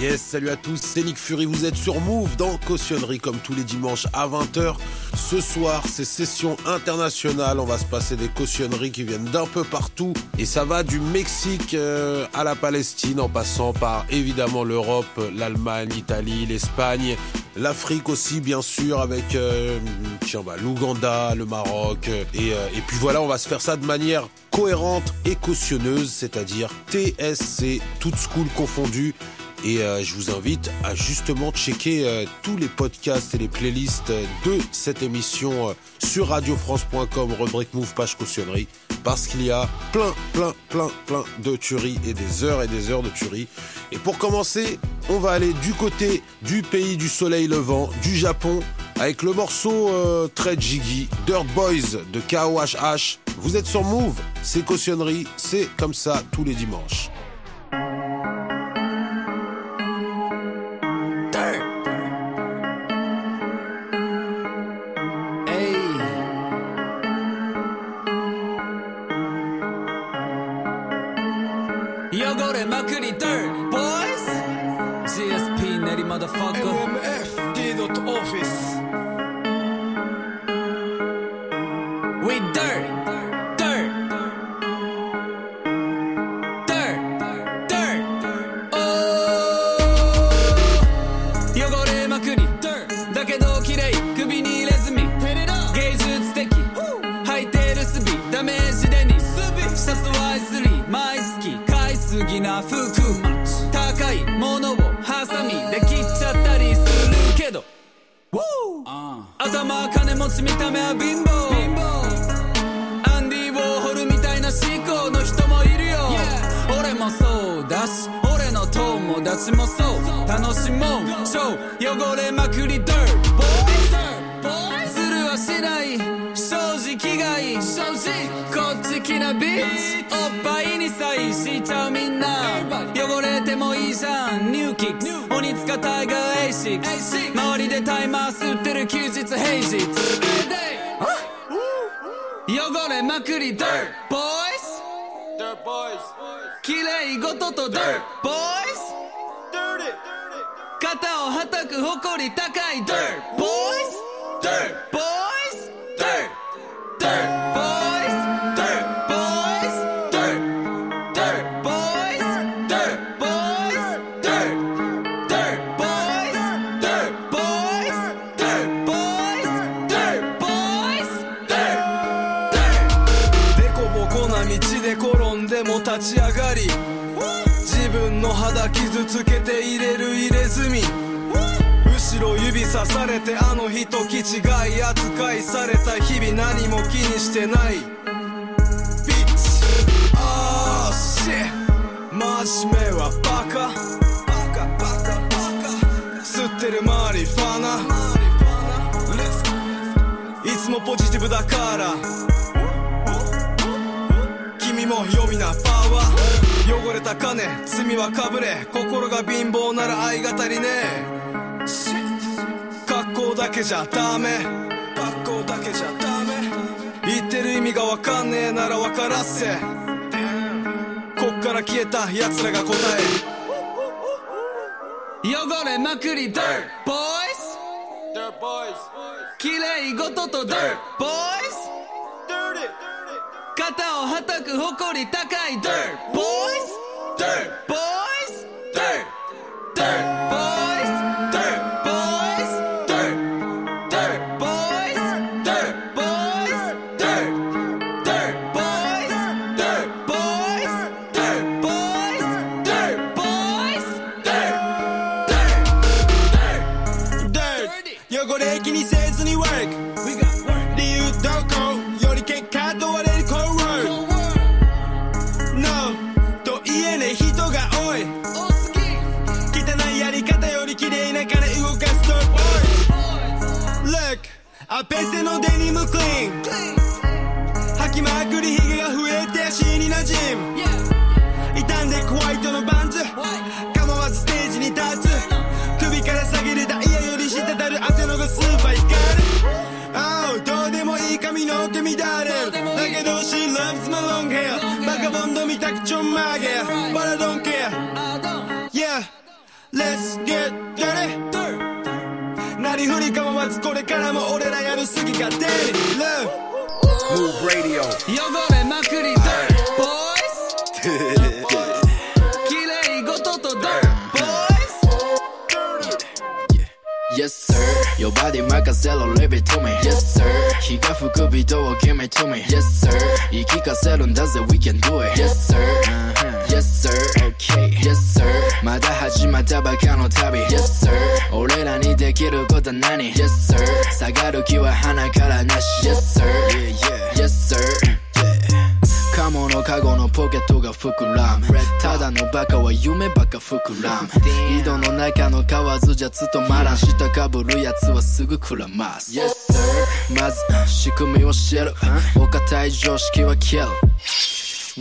Yes, salut à tous, c'est Nick Fury, vous êtes sur Move dans Cautionnerie comme tous les dimanches à 20h. Ce soir, c'est session internationale, on va se passer des cautionneries qui viennent d'un peu partout et ça va du Mexique euh, à la Palestine en passant par évidemment l'Europe, l'Allemagne, l'Italie, l'Espagne, l'Afrique aussi bien sûr avec euh, bah, l'Ouganda, le Maroc et, euh, et puis voilà, on va se faire ça de manière cohérente et cautionneuse, c'est-à-dire TSC, toute school confondue. Et euh, je vous invite à justement checker euh, tous les podcasts et les playlists de cette émission euh, sur radiofrance.com, rubrique Move, page cautionnerie, parce qu'il y a plein, plein, plein, plein de tueries et des heures et des heures de tueries. Et pour commencer, on va aller du côté du pays du soleil levant, du Japon, avec le morceau euh, très jiggy, Dirt Boys de KOHH. Vous êtes sur Move, c'est cautionnerie, c'est comme ça tous les dimanches. office. 持ち見た目は貧乏。アンディ・ウォーホルみたいな思考の人もいるよ。俺もそうだし俺の友達もそう。楽しもう。超汚れまくり Dirt Boys するはしない。なビッチおっぱいにさいしちゃうみんな。汚れてもいいじゃん。ニューキックス。鬼塚タイガー A6 周りでタイマー吸ってる休日。平日。汚れまくり。Dirt Boys 綺麗事と Dirt Boys 肩をはたく誇り高い Dirt Boys Dirt Boys Dirt Dirt ろ指されてあの日と気違い扱いされた日々何も気にしてない。ビッチあーシ真面目はバカ。バカバカバカ。吸ってるマリファナ。いつもポジティブだから。君も読みなパワー。汚れた金罪はかぶれ。心が貧乏なら愛が足りね。えだけじゃダメ。格好だけじゃダメ。言ってる意味がわかんねえなら分からせ。こっから消えた奴らが答え汚れまくり Dirt Boys 綺麗事と Dirt Boys 肩をはたく誇り高い Dirt Boys Dirt Boys body, my gazelle, leave it to me. Yes, sir. 키가 후급이도 give it to me. Yes, sir. 이기 가세론 does it, we can do it. Yes, sir. Uh-huh. Yes, sir. Okay. Yes, sir. 마다하지 마다바 간호 답이. Yes, sir. 오래란 이대 길을 걷던 nanny Yes, sir. 사가루 기와 하나 갈아 나시. Yes, sir. Yeah, yeah. Yes, sir. カモのカゴのポケットが膨らむ。ただのバカは夢ばっか膨らむ。井戸の中の蛙じゃ務まらん下かぶるやつはすぐくらます。Yes まず仕組みを知るお堅い常識は消える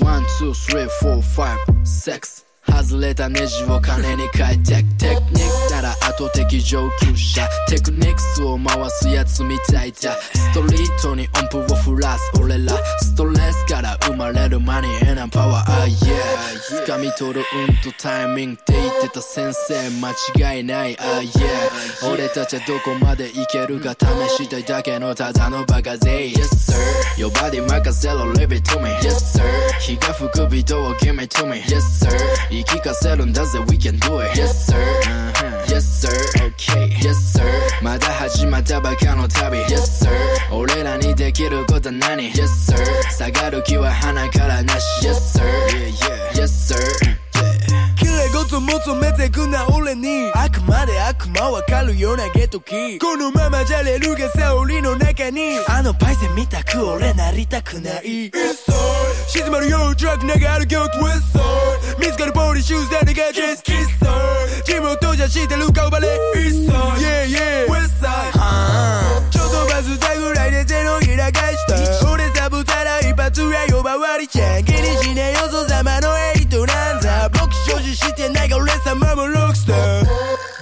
ワン、ツー、スリ外れたネジを金に変えてテクニックなら後的上級者。テクニックスを回すやつみたいだストリートに音符を振らす俺ら。ストレスから生まれるマニーエナパワー、ah, yeah 掴み取る運とタイミングって言ってた先生。間違いない、ah, yeah 俺たちはどこまでいけるか試したいだけのただのバカ勢 Yes sir Your body 任せろ leave it to me Yes sir 日が吹くビートを give me to me Yes sir 言い聞かせるんだぜ we can do it Yes sir Yes sir Okay Yes sir まだ始まったばかの旅 Yes sir 俺らにできることは何 Yes sir 下がる気は鼻からなし Yes sir Yes sir 綺麗事求めてくな俺に。あくまで悪魔わかるようなゲトキ。このままじゃレルが沙織の中に。あのパイセンみたく俺なりたくない。一切静まるよトラック流る曲 West Side 見つかるポリシューズ誰がキスキスサイジムを閉じしてる顔バレ。East Side Yeah yeah West Side ちょっとバズったぐらいで手のひら返した俺サブたら一発や呼ばわり。ちゃん essa mama lookster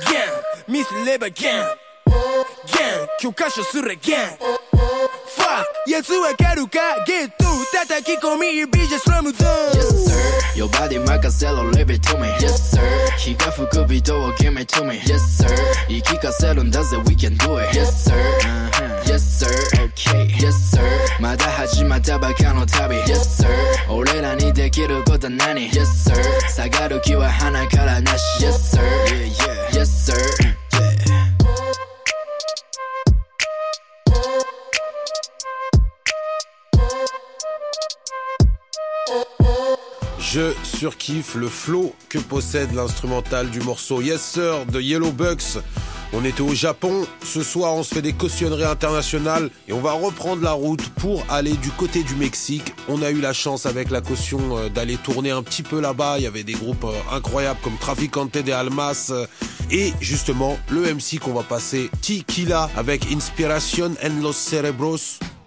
Gang, mi si gang Gang, que o caixa surra gang ンミスればギャンギャン教科書すらギャン Fuck やつわかるかゲット叩き込み指じゃスラムダウン Yes sir Your body 任せろ leave it to me Yes sir 日が吹くビートを give me to me Yes sir 言い聞かせるんだぜ we can do it Yes sir Yes sir Okay Yes sir まだ始まったばかの旅 Yes sir 俺らにできることは何 Yes sir 下がる気は鼻からなし Yes sir Yes sir Je surkiffe le flow que possède l'instrumental du morceau Yes Sir de Yellow Bucks. On était au Japon, ce soir on se fait des cautionneries internationales et on va reprendre la route pour aller du côté du Mexique. On a eu la chance avec la caution euh, d'aller tourner un petit peu là-bas, il y avait des groupes euh, incroyables comme Traficante de Almas euh, et justement le MC qu'on va passer, Tequila avec Inspiration en los Cerebros.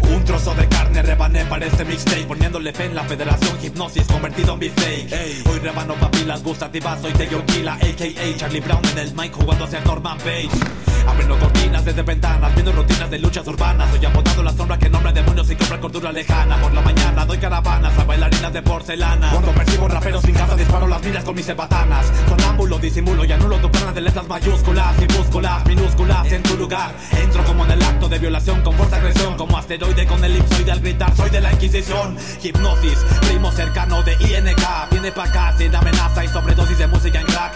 Un trozo de carne rebané para este mixtape Poniéndole fe en la federación hipnosis convertido en beefsteak. Hoy rebano papilas gustativas, soy de Gila A.K.A. Charlie Brown en el mic jugando hacia Norman Page Abriendo cortinas desde ventanas, viendo rutinas de luchas urbanas. Soy apodado la sombra que nombra demonios y compra cordura lejana. Por la mañana doy caravanas a bailarinas de porcelana. Cuando percibo raperos sin casa disparo las miras con mis sebatanas Sonámbulo, disimulo y anulo tu plana de letras mayúsculas y músculas minúsculas en tu lugar. Entro como en el acto de violación con fuerza agresión Como asteroide con elipsoide al gritar soy de la inquisición. Hipnosis, primo cercano de INK Viene pa' acá sin amenaza y sobredosis de música en crack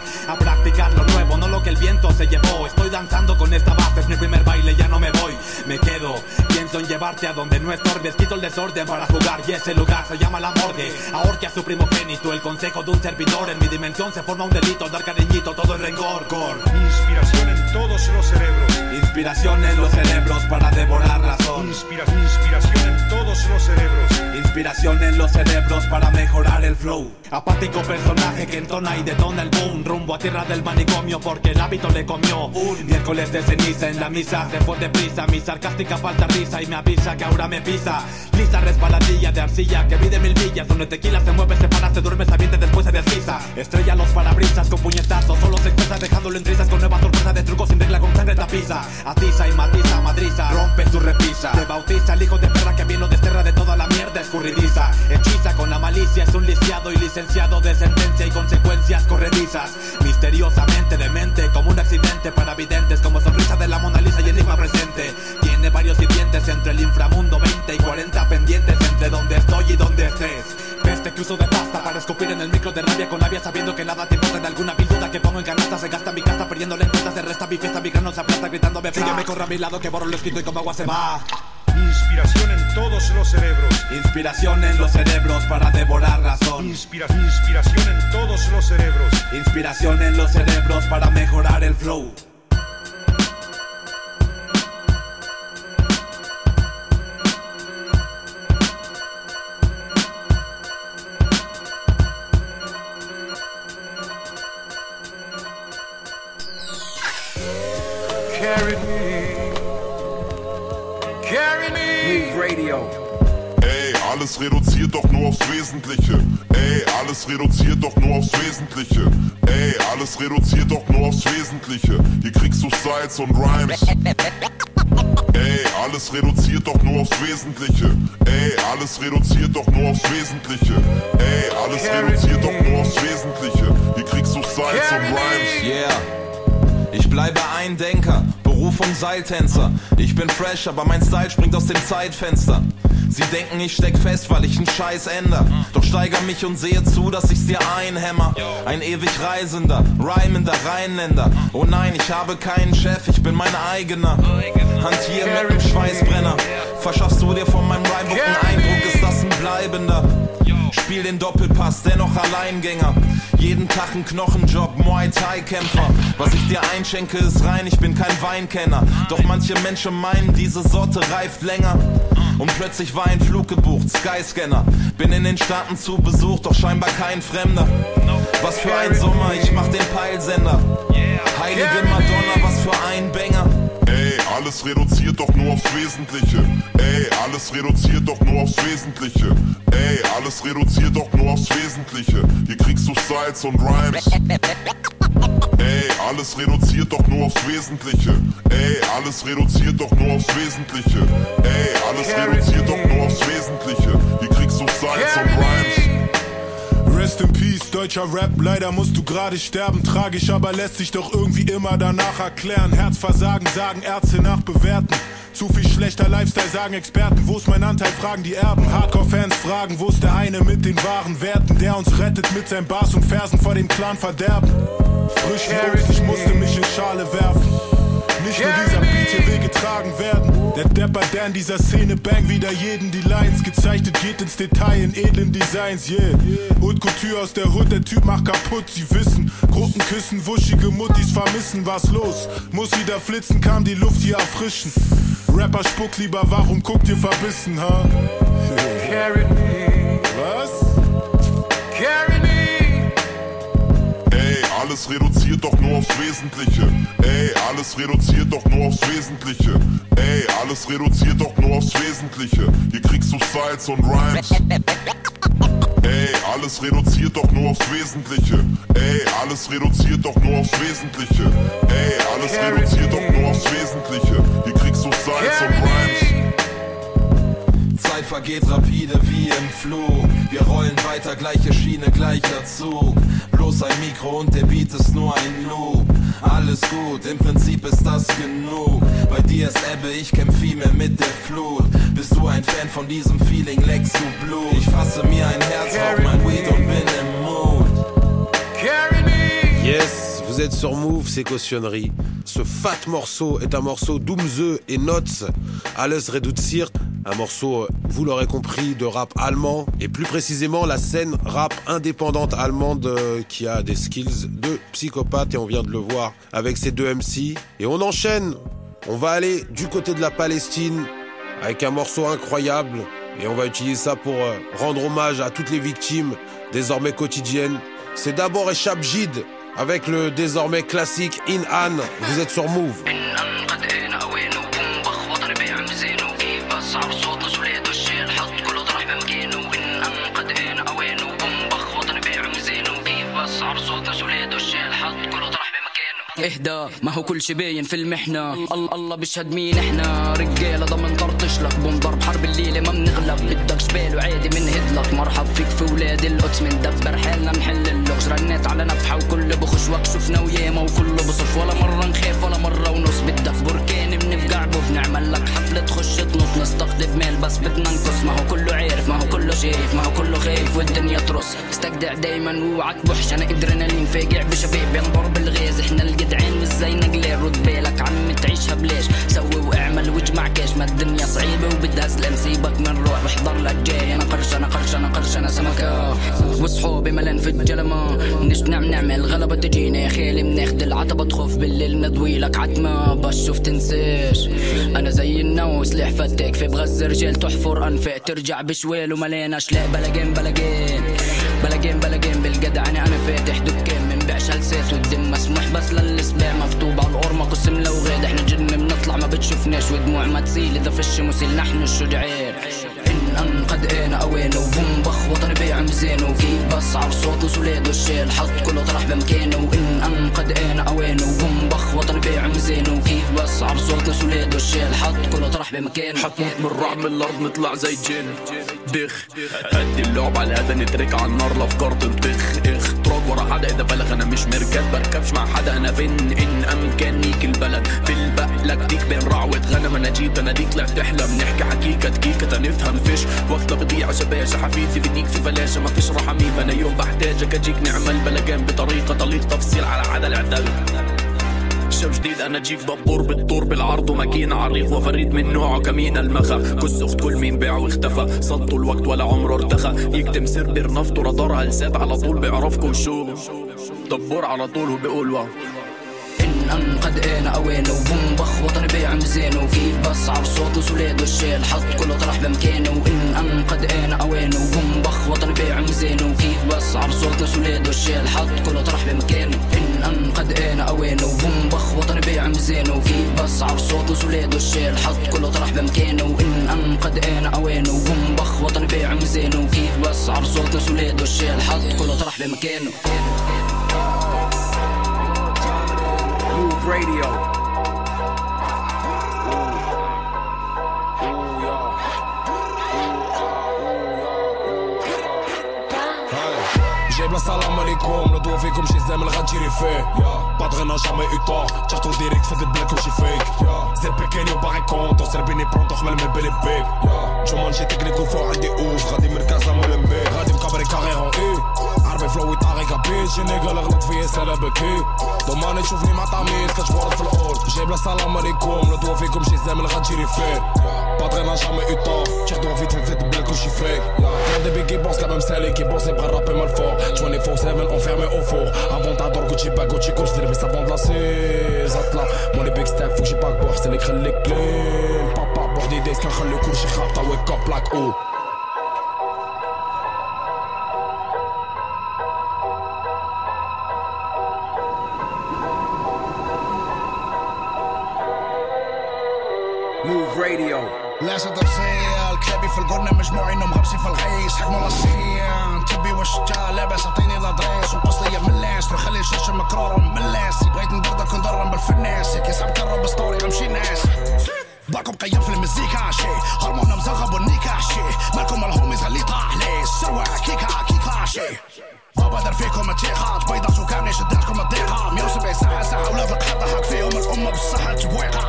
llevarte a donde no estorbes Quito el desorden para jugar y ese lugar se llama la morgue Ahorque a su primogénito, el consejo de un servidor En mi dimensión se forma un delito, dar cariñito, todo es rencor Cor. Inspiración en todos los cerebros. Inspiración en los cerebros para devorar razón Inspira- inspiración en todos los cerebros. Inspiración en los cerebros para mejorar el flow. Apático personaje que entona y detona el boom. Rumbo a tierra del manicomio porque el hábito le comió. Un miércoles de ceniza en la misa. Se fue deprisa. Mi sarcástica falta risa y me avisa que ahora me pisa. Lisa resbaladilla de arcilla que mide mil millas. Donde tequila se mueve, se para, se duerme, se avienta, después se desliza. Estrella los parabrisas con puñetazos, solo se expresa dejándolo en trizas con nuevas sorpresas de trucos sin regla con sangre tapiza. Atiza y matiza, madriza, rompe su repisa. Te bautiza el hijo de perra que vino desterra de toda la mierda escurridiza. Hechiza con la malicia, es un lisiado y licenciado de sentencia y consecuencias corredizas. Misteriosamente demente, como un accidente para videntes, como sonrisa de la Mona Lisa y enigma presente. Tiene varios sirvientes entre el inframundo 20 y 40 pendientes entre donde estoy y donde estés. Peste que uso de pasta para escupir en el micro de rabia con labia sabiendo que nada te importa de alguna bilduda que pongo en canasta se gasta mi casa perdiendo lentas se resta mi fiesta mi grano se aplasta gritándome me corro a mi lado que borro lo escrito y como agua se va Inspiración en todos los cerebros. Inspiración en los cerebros para devorar razón Inspira- inspiración en todos los cerebros. Inspiración en los cerebros para mejorar el flow me. Ey, alles reduziert doch nur aufs Wesentliche. Ey, alles reduziert doch nur aufs Wesentliche. Ey, alles reduziert doch nur aufs Wesentliche. Hier kriegst du Styles und Rhymes. Ey, alles reduziert doch nur aufs Wesentliche. Ey, alles reduziert doch nur aufs Wesentliche. Ey, alles reduziert doch nur aufs Wesentliche. Hier kriegst du Styles und Rhymes. Yeah. Ich bleibe ein Denker, Berufung Seiltänzer. Ich bin fresh, aber mein Style springt aus dem Zeitfenster. Sie denken, ich steck fest, weil ich einen Scheiß änder. Doch steiger mich und sehe zu, dass ich's dir einhämmer. Ein ewig Reisender, rhymender Rheinländer. Oh nein, ich habe keinen Chef, ich bin mein eigener. Hantier mit dem Schweißbrenner. Verschaffst du dir von meinem Rhymebook einen Eindruck, ist das ein bleibender. Spiel den Doppelpass, dennoch Alleingänger. Jeden Tag ein Knochenjob, Muay Thai Kämpfer. Was ich dir einschenke, ist rein, ich bin kein Weinkenner. Doch manche Menschen meinen, diese Sorte reift länger. Und plötzlich war ein Flug gebucht, Skyscanner. Bin in den Staaten zu Besuch, doch scheinbar kein Fremder. Was für ein Sommer, ich mach den Peilsender. Heilige Madonna, was für ein Banger. Alles reduziert doch nur aufs Wesentliche. Ey, alles reduziert doch nur aufs Wesentliche. Ey, alles reduziert doch nur aufs Wesentliche. Hier kriegst du Styles und Rhymes. Ey, alles reduziert doch nur aufs Wesentliche. Ey, alles reduziert doch nur aufs Wesentliche. Ey, alles reduziert doch nur aufs Wesentliche. Hier kriegst du Styles und Rhymes. Peace, deutscher Rap, leider musst du gerade sterben. Tragisch, aber lässt sich doch irgendwie immer danach erklären. Herzversagen, sagen Ärzte nach bewerten. Zu viel schlechter Lifestyle, sagen Experten. Wo ist mein Anteil, fragen die Erben. Hardcore-Fans fragen, wo ist der eine mit den wahren Werten, der uns rettet mit seinen Bars und Versen vor dem Clan Verderben. Frisch Obst, ich musste mich in Schale werfen. Nicht nur dieser Beat hier will getragen werden. Der Depper, der in dieser Szene bang wieder jeden die Lines gezeichnet, geht ins Detail in edlen Designs, yeah. Haute Couture aus der Hood, der Typ macht kaputt, sie wissen. Gruppen küssen, wuschige Muttis vermissen, was los? Muss wieder flitzen, kam die Luft hier erfrischen. Rapper spuckt lieber, warum guckt ihr verbissen, ha? Carry me. Alles reduziert doch nur aufs Wesentliche. Ey, alles reduziert doch nur aufs Wesentliche. Ey, alles reduziert doch nur aufs Wesentliche. Hier kriegst du Styles und Rhymes. Ey, alles reduziert doch nur aufs Wesentliche. Ey, alles reduziert doch nur aufs Wesentliche. Ey, alles reduziert doch nur aufs Wesentliche. Hier kriegst du Styles und Rhymes. Zeit vergeht rapide wie im Flug. Wir rollen weiter, gleiche Schiene, gleicher Zug. Bloß ein Mikro und der Beat ist nur ein Loop. Alles gut, im Prinzip ist das genug. Bei dir ist Ebbe, ich kämpf viel mehr mit der Flut. Bist du ein Fan von diesem Feeling, leckst du Blut? Ich fasse mir ein Herz, rauch mein Weed und bin im Mood. Carry me. Yes, sur Move, c'est cautionnerie. Ce fat morceau est un morceau d'Umze et Notes, Alles Reduziert, un morceau, euh, vous l'aurez compris, de rap allemand, et plus précisément la scène rap indépendante allemande euh, qui a des skills de psychopathe, et on vient de le voir avec ces deux MC. Et on enchaîne, on va aller du côté de la Palestine, avec un morceau incroyable, et on va utiliser ça pour euh, rendre hommage à toutes les victimes, désormais quotidiennes. C'est d'abord Echabjid, avec le désormais classique In An. Vous êtes sur Move. إهدى. ما هو كل شي باين في المحنة. الله الله بيشهد مين إحنا. رجالة ضمن طرطش لك. بنضرب حرب الليلة ما بنغلب. بدك شبال وعادي بنهد لك مرحب فيك في ولاد القدس. مندبر حالنا نحل اللغز. رنيت على نفحة وكل بخش. وقت شفنا وياما وكله بصف ولا مرة نخاف ولا مرة ونص. بدك بركان. بنفقع بوف نعمل لك حفلة تخش تنط. نستقطب مال بس بدنا نقص ما هو كله عارف ما هو كله شايف ما هو كله خايف والدنيا ترص استجدع دايما واوعى تبحش أنا إدرينالين فاجع بشباب بنضرب الغاز إحنا الجدعان مش زي نقلال رد بالك عم تعيشها بلاش. سوي واعمل واجمع كاش. ما الدنيا صعيبة وبدها سلام سيبك من روح. واحضر لك جاي. أنا قرش أنا قرش أنا قرش أنا سمكة. وصحابي ملان في الجلمة. نش نعم نعمل غلبة تجينا خالي. بناخد العتبة تخف بالليل. نضوي لك عتمة. بشوف تنساش. أنا زي النو سلاح فتاك في بغز رجال تحفر انفاق ترجع بشوال ومليان اشلاء بلاجين بلاجين بلاجين بلاجين بالجدعنة أنا فاتح دكان من بيعش هلسات والدم مسموح. بس للسباع مكتوب على القرمة قسم لو غاد إحنا جن بنطلع ما بتشوفناش. ودموع ما تسيل. إذا فش مسيل نحن الشجعان ان ان قد أنا اوان وبوم بخ وطني بيع ميزان وكيف بصعب صوت وسولاد والشيل حط كله طرح بمكانه وإن أن قد أنا اوان وبوم بخ وطني بيع ميزان وكيف بصعب صوت وسولاد والشيل حط كله طرح بمكانه حتموت من من الأرض نطلع زي جن دخ هدي اللعب على الهدى نترك على النار الافكار تنطخ إخ. تراك ورا حدا إذا بلغ أنا مش مركب. بركبش مع حدا أنا فين؟ إن امكانيك البلد. بالبقلك ديك بين رعوة غنم أنا جيت أنا ديك طلعت تحلم نحكي حكيكة دقيقة تنفهم فيش. وقتها بضيع شباشة حفيدي بديك في فلاشة ما فيش رحميم أنا يوم بحتاجك أجيك نعمل بلجان بطريقة طليق تفصيل على عدا العدل شب جديد؟ أنا جيك دبور بالطور بالعرض وماكينة عريق وفريد من نوعه كمين المخا. كس اخت كل مين باع واختفى. صدوا الوقت ولا عمره ارتخى. يكتم سر بيرنفته رادار هلسات على طول بيعرفكم شو. دبور على طول وبيقول واو. منهم قد اينا وبوم بخ وطني بيع مزين وفي بس عب صوت وسوليد والشيل حط كل طرح بمكانه وان ان قد اينا وبوم بخ وطني بيع مزين وفي بس عب صوت وسوليد والشيل حط كل طرح بمكانه ان ان قد اينا وبوم بخ وطني بيع مزين وفي بس عب صوت وسوليد والشيل حط كل طرح بمكانه وان ان قد اينا وبوم بخ وطني بيع مزين وفي بس عب صوت وسوليد والشيل حط كل طرح بمكانه Radio. جايب السلام عليكم ندوى فيكم شي زامل غتجري فيه بادغنا جامي او طون تحتو ديريكت فهاد البلاك وشي فيك زير بيكيني وباغي كونتو سربيني برونتو خمل من بلي بيك جومانجي تكنيك وفوق عندي اوف غادي مركزة مول مبيك غادي مكبري كاغي هون اي عربي فلوي طاغي كابيت جيني قال غلط فيا سالا بكي دوماني تشوفني مع طاميس كتبورد في الاول جايب السلام عليكم ندوى فيكم شي زامل غتجري فيه بادغنا جامي او طون تحتو فيت في فيت البلاك وشي فيك غادي بي كي بونس كا ميم سالي كي بونس يبغى رابي مال فوق 24-7 enfermé au four Avant t'adore Gucci pas Gucci course mais ça vend de la زطلة موني بيك ستاك فوق شي باك بوكس اللي يخليك كلين بابا بوحدي ديس كنخلي كلشي خابطة ويك اب لاك او Move Radio. لازم تفصيل؟ كلابي في القرن مجموعين مغبسي في الغيس. حكموا لاسين تبي وش جا لاباس اعطيني لادريس وقص ليا من اللاس خلي الشاشة مكرورة من اللاس بغيت ندردك ندرم بالفناس كي صعب كرب ستوري غمشي ناس باكم قيم في المزيكا شي. هرمون مزغب والنيكا شي. مالكم الهوميز اللي طاح لي كيكا كيكا شي. بابا دار فيكم التيخات بيضة وكامني شداتكم الضيقة 170 ساعة ساعة ولاد القحطة حق فيهم الأمة بالصحة تبويقة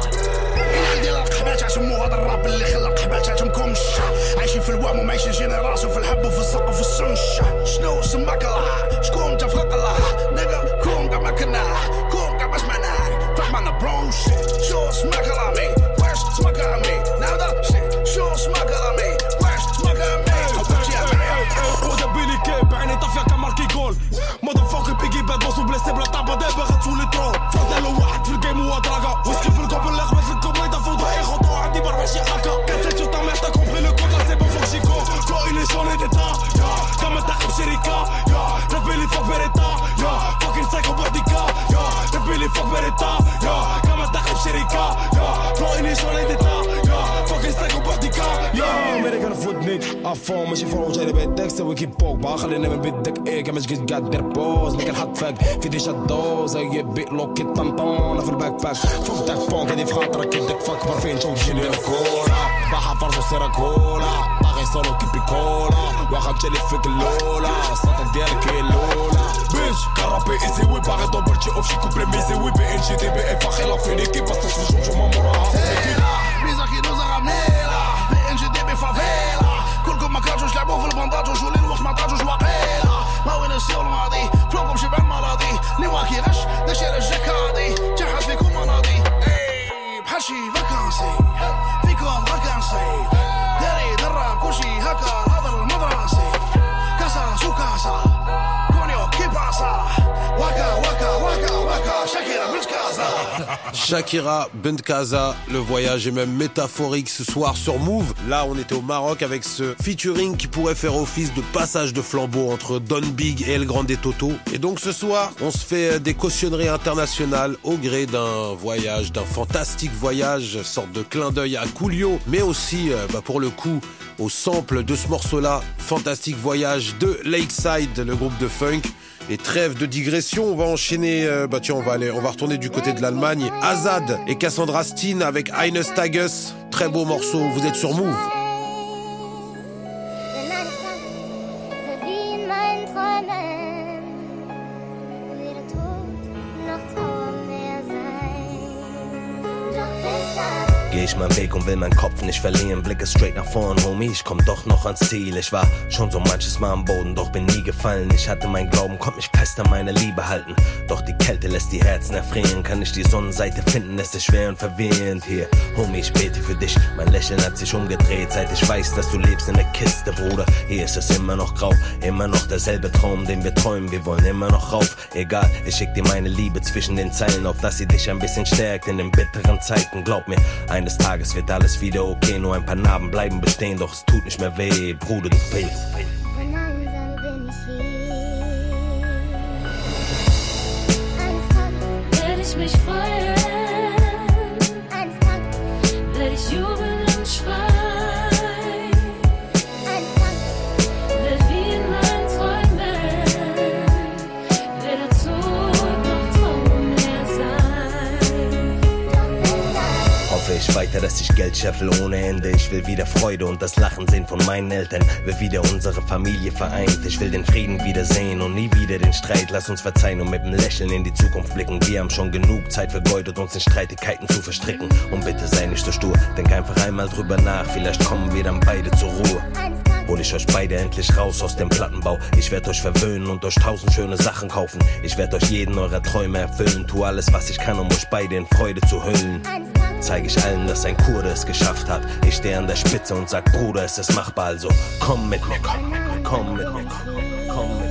إن عندي حبات عشمو هذا الراب اللي خلق حبات عشمكمش عايشين في الوام ومعيشين جينيراسيون في الحب وفي الزق وفي السنش شنو سماك الله؟ شكون تفرق الله؟ نيجا كون قاع ما كنا كون قاع ما سمعناه فهمنا برو شيت شو سماك الله فوق ماشي فوق على بيدك سوي كي بوكبا خلينا من بدك إيه كما جيت قاعد دير بوز ما كنحط فاك في ديجا دوز اي بي لوكي طنطون. في الباك باك فوق داك بون كادي في خاطرك. كدك فاكبر فين؟ جو جيني الكورة باحة فرجو سيرا كولا. باغي سولو كيبي كولا. واخا مشالي فيك اللولا الصوت ديالك هي اللولا بيتش كرابي ايزي وي باغي دوبل تشي أوف شي كوبلي ميزي وي بي إن جي دي بي إي باغي لافينيكي باسكو في جمجمة موراها Shakira Bentkaza, le voyage est même métaphorique ce soir sur Move. Là, on était au Maroc avec ce featuring qui pourrait faire office de passage de flambeau entre Don Big et El Grande Toto. Et donc ce soir, on se fait des cautionneries internationales au gré d'un voyage, d'un fantastique voyage, sorte de clin d'œil à Coolio, mais aussi, euh, bah, pour le coup, au sample de ce morceau-là, fantastique voyage de Lakeside, le groupe de funk. Et trêve de digression, on va enchaîner, euh, bah tiens, on va aller, on va retourner du côté de l'Allemagne. Azad et Cassandra Steen avec Eines Tages. Très beau morceau, vous êtes sur Move. Dann. Geh ich meinen Weg und will meinen Kopf nicht verlieren. Blicke straight nach vorn, Homie, ich komm doch noch ans Ziel. Ich war schon so manches Mal am Boden, doch bin nie gefallen. Ich hatte mein Glauben, konnte mich fest an meine Liebe halten. Doch die Kälte lässt die Herzen erfrieren. Kann ich die Sonnenseite finden, es ist schwer und verwirrend hier. Homie, ich bete für dich. Mein Lächeln hat sich umgedreht, seit ich weiß, dass du lebst in der Kiste, Bruder. Hier ist es immer noch grau, immer noch derselbe Traum, den wir träumen. Wir wollen immer noch rauf. Egal, ich schick dir meine Liebe zwischen den Zeilen, auf dass sie dich ein bisschen stärkt in den bitteren Zeiten. Glaub mir, eines Tages wird alles wieder okay. Nur ein paar Narben bleiben bestehen, doch es tut nicht mehr weh. Bruder, du fehlst. Weiter, dass ich Geld scheffel ohne Ende. Ich will wieder Freude und das Lachen sehen von meinen Eltern. Will wieder unsere Familie vereint. Ich will den Frieden wiedersehen und nie wieder den Streit. Lass uns verzeihen und mit dem Lächeln in die Zukunft blicken. Wir haben schon genug Zeit vergeudet, uns in Streitigkeiten zu verstricken. Und bitte sei nicht so stur. Denk einfach einmal drüber nach. Vielleicht kommen wir dann beide zur Ruhe. Hol ich euch beide endlich raus aus dem Plattenbau. Ich werd euch verwöhnen und euch tausend schöne Sachen kaufen. Ich werd euch jeden eurer Träume erfüllen. Tu alles, was ich kann, um euch beide in Freude zu hüllen. Zeig ich allen, dass ein Kurde es geschafft hat. Ich stehe an der Spitze und sag, Bruder, es ist machbar. Also komm mit mir, komm mit mir, komm mit mir, komm mit mir. Eines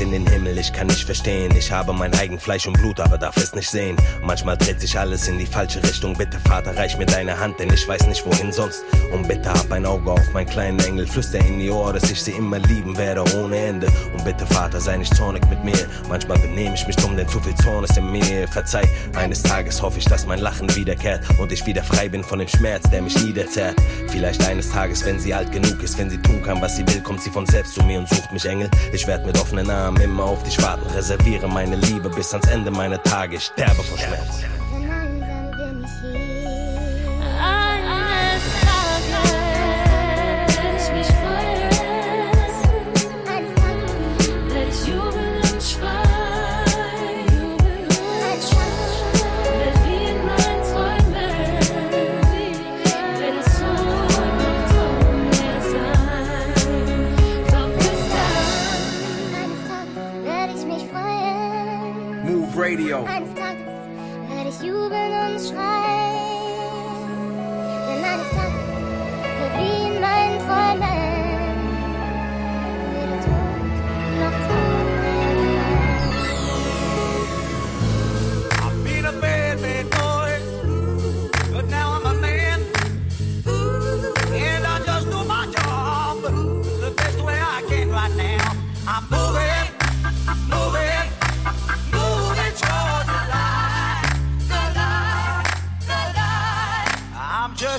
in den Himmel, ich kann nicht verstehen. Ich habe mein eigen Fleisch und Blut, aber darf es nicht sehen. Manchmal dreht sich alles in die falsche Richtung. Bitte, Vater, reich mir deine Hand, denn ich weiß nicht wohin sonst. Und bitte hab ein Auge auf meinen kleinen Engel. Flüster in die Ohr, dass ich sie immer lieben werde, ohne Ende. Und bitte, Vater, sei nicht zornig mit mir. Manchmal benehme ich mich dumm, denn zu viel Zorn ist in mir. Verzeih, eines Tages hoffe ich, dass mein Lachen wiederkehrt und ich wieder frei bin von dem Schmerz, der mich niederzerrt. Vielleicht eines Tages, wenn sie alt genug ist, wenn sie tun kann, was sie will, kommt sie von selbst zu mir und sucht mich, Engel. Ich werd mit offenen Armen immer auf dich warten, reserviere meine Liebe bis ans Ende meiner Tage. Ich sterbe vor Schmerz.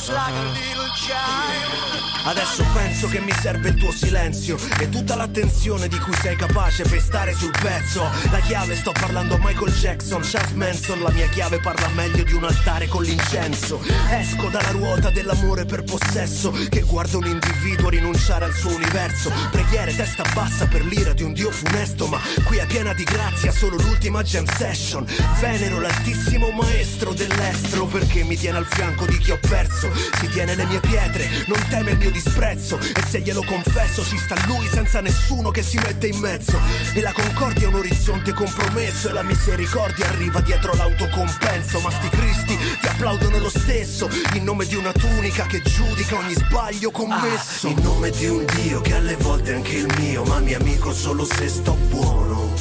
Just like a little child. Adesso penso che mi serve il tuo silenzio e tutta l'attenzione di cui sei capace per stare sul pezzo. La chiave sto parlando a Michael Jackson, Charles Manson, la mia chiave parla meglio di un altare con l'incenso. Esco dalla ruota dell'amore per possesso che guarda un individuo rinunciare al suo universo. Preghiere testa bassa per l'ira di un dio funesto, ma qui è piena di grazia solo l'ultima jam session. Venero l'altissimo maestro dell'estro perché mi tiene al fianco di chi ho perso. Si tiene le mie pietre, non teme il mio disprezzo. E se glielo confesso ci sta lui senza nessuno che si mette in mezzo. E la concordia è un orizzonte compromesso e la misericordia arriva dietro l'autocompenso. Ma sti cristi ti applaudono lo stesso in nome di una tunica che giudica ogni sbaglio commesso. In nome di un dio che alle volte è anche il mio ma mio amico solo se sto buono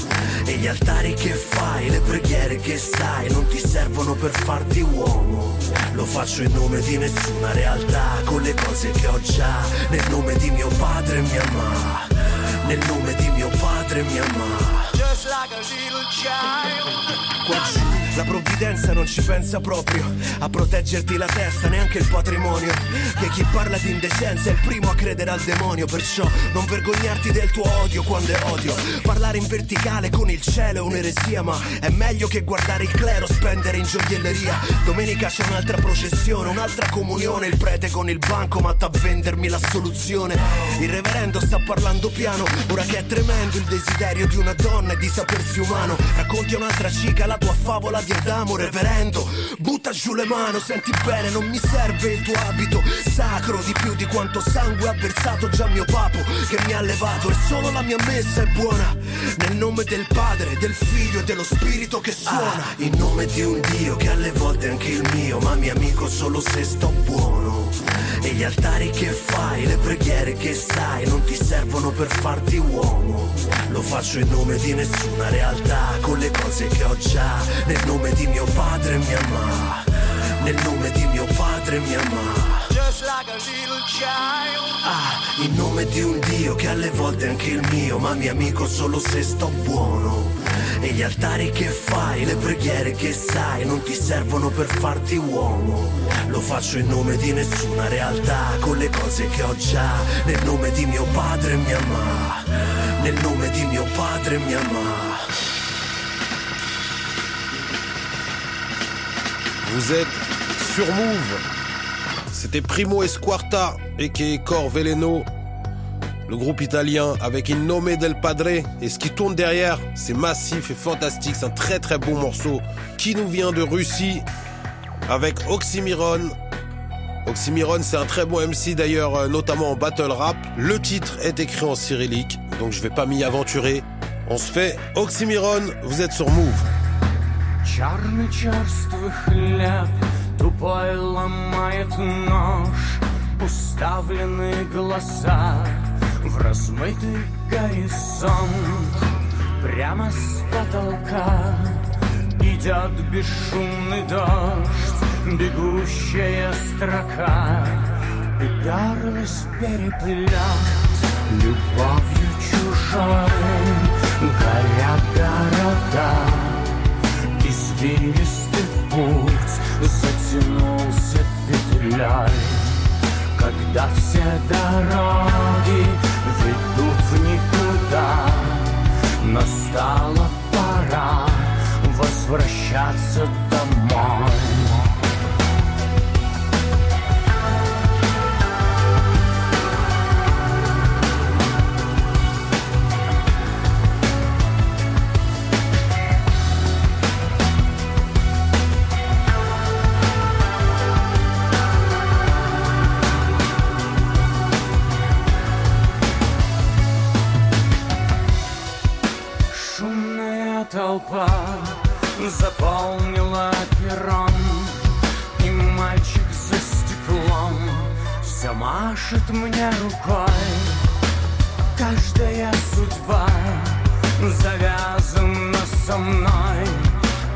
e gli altari che fai, le preghiere che sai non ti servono per farti uomo. Lo faccio in nome di nessuna realtà, con le cose che ho già, nel nome di mio padre e mia mamma. Nel nome di mio padre e mia mamma. Just like a little child. Qua la provvidenza non ci pensa proprio a proteggerti la testa, neanche il patrimonio. Che chi parla di indecenza è il primo a credere al demonio, perciò non vergognarti del tuo odio quando è odio. Parlare in verticale con il cielo è un'eresia, ma è meglio che guardare il clero spendere in gioielleria. Domenica c'è un'altra processione, un'altra comunione, il prete con il bancomat a vendermi la soluzione. Il reverendo sta parlando piano, ora che è tremendo il desiderio di una donna e di sapersi umano. Racconti a un'altra cica la tua favola di Adamo, reverendo. Butta giù le mani, senti bene, non mi serve il tuo abito sacro di più di quanto sangue ha versato già mio papo che mi ha levato e solo la mia messa è buona. Nel nome del Padre, del Figlio e dello Spirito che suona. in nome di un Dio che alle volte è anche il mio, ma mio amico solo se sto buono. E gli altari che fai, le preghiere che sai, non ti servono per farti uomo. Lo faccio in nome di nessuna realtà, con le cose che ho già, nel nome di mio padre e mia mamma. Nel nome di mio padre e mia mamma. Just like a little child. Ah, in nome di un Dio che alle volte è anche il mio, ma mio amico solo se sto buono. E gli altari che fai, le preghiere che sai, non ti servono per farti uomo. Lo faccio in nome di nessuna realtà, con le cose che ho già, nel nome di mio padre e mia mamma. Nel nome di mio padre e mia mamma. Vous êtes sur Move. C'était Primo Esquarta et qui est Cor Veleno, le groupe italien avec In Nome del Padre. Et ce qui tourne derrière, c'est massif et fantastique. C'est un très très bon morceau qui nous vient de Russie avec Oxymiron. Oxymiron, c'est un très bon MC d'ailleurs, euh, notamment en battle rap. Le titre est écrit en cyrillique, donc je vais pas m'y aventurer. On se fait Oxymiron, vous êtes sur Move. Чарный черствый хлеб Тупой ломает нож Уставленные глаза В размытый горизонт Прямо с потолка Идет бесшумный дождь Бегущая строка И горлось переплет Любовью чужой Горят города Извилистый путь затянулся петлей. Когда все дороги ведут в никуда Настала пора возвращаться домой толпа заполнила перрон И мальчик за стеклом все машет мне рукой. Каждая судьба завязана со мной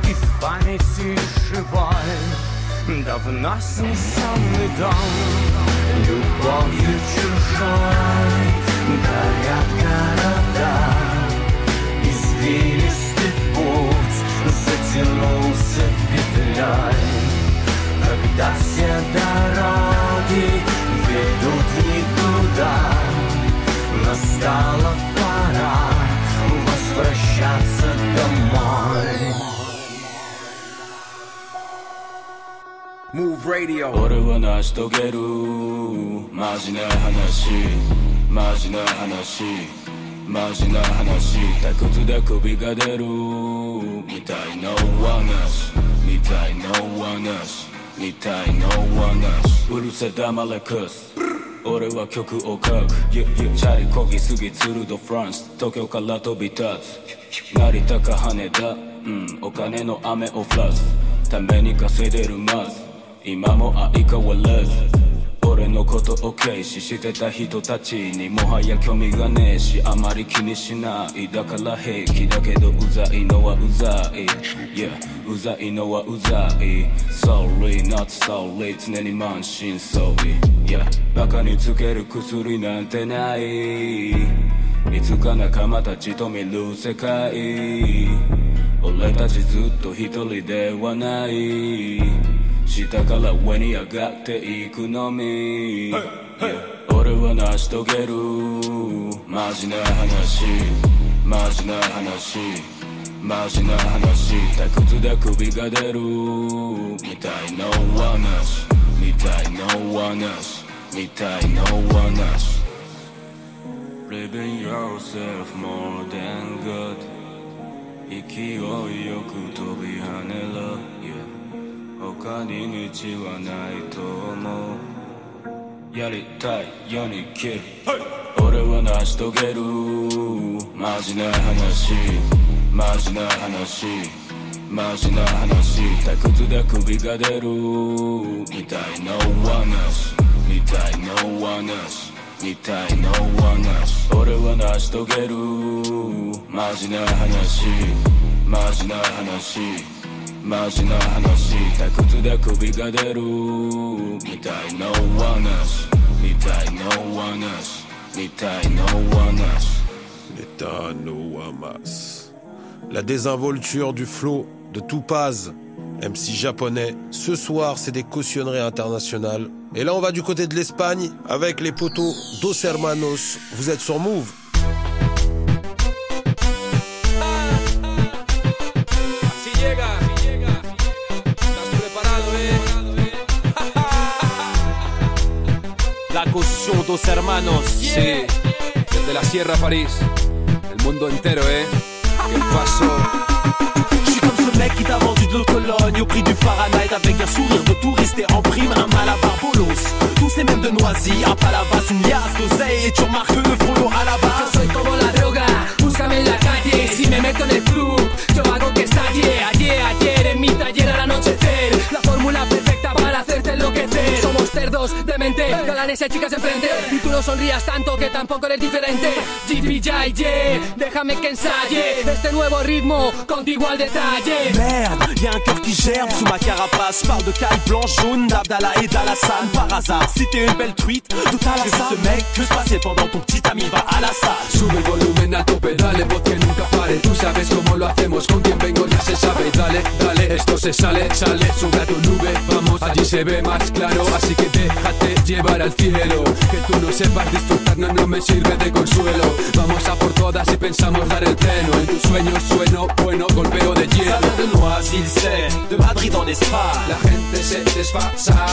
И в памяти живой. Давно снесенный дом Любовью чужой Горят города тянулся петлей. Когда все дороги ведут никуда Настала пора возвращаться домой. Move Radio. 俺は成し遂げるマジな話マジな話マジな話退屈で首が出るみたいな話みたいな話みたいな話うるせ黙れクス。俺は曲を書く。ゆゆチャリこぎすぎツルドフランス。東京から飛び立つ。成田か羽田。うんお金の雨を降らす。ために稼いでるまず。今も相変わらず。俺のことを軽視してた人たちにもはや興味がねえしあまり気にしない。だから平気だけどうざいのはうざい。Yeah うざいのはうざい。Sorry not sorry 常に満身創痍。Yeah バカにつける薬なんてない。いつか仲間たちと見る世界。俺たちずっと一人ではない。下から上に上がっていくのみ、俺は成し遂げる。マジな話。マジな話。マジな話。退屈で首が出る。みたいな話みたいな話みたいな話 Living yourself more than good 勢いよく飛び跳ねろ、yeah 他に道はないと思う。やりたいように生きる。俺は成し遂げる。マジな話。マジな話。マジな話。退屈で首が出る。みたいな話。みたいな話。みたいな話。俺は成し遂げる。マジな話。マジな話 La désinvolture du flot de Tupaz, MC japonais, ce soir c'est des cautionneries internationales. Et là on va du côté de l'Espagne avec les poteaux Dos Hermanos. Vous êtes sur Move Caution dos hermanos, sí. Desde la Sierra a París, el mundo entero, eh? ¿Qué pasó? Je suis comme ce mec qui t'a vendu de Cologne au prix du Fahrenheit avec un sourire de touriste et en prime un malabar bolos. Tous les mêmes de Noisy, un palavas, une liasse d'oseille et tu remarques que le frollo à la base. aparência te quer se é prender. E tu no sonrías tanto que tampoco eres diferente. GBJJ, déjame que ensaye este nuevo ritmo contigo al detalle. Merde, y'a un cœur qui germe sous ma carapace. Parle de caille blanche, jaune, d'Abdallah et d'Alassane. Par hasard, c'était une belle truite, tout à la Ce mec, que se passait pendant ton petit ami va à la salle. Sube el volumen a tope, dale, voz que nunca pare Tú sabes cómo lo hacemos, con quien vengo ya se sabe Dale, dale, esto se sale, sale, sube a tu nube Vamos, allí se ve más claro Así que déjate llevar al cielo Que tú no sepas disfrutar, no, no me sirve de consuelo Vamos a por todas y pensamos dar el pleno En tus sueños sueno, bueno, golpeo de hielo Ça de Noisy-le-Sec, de Madrid en Espagne. La gente se desfasa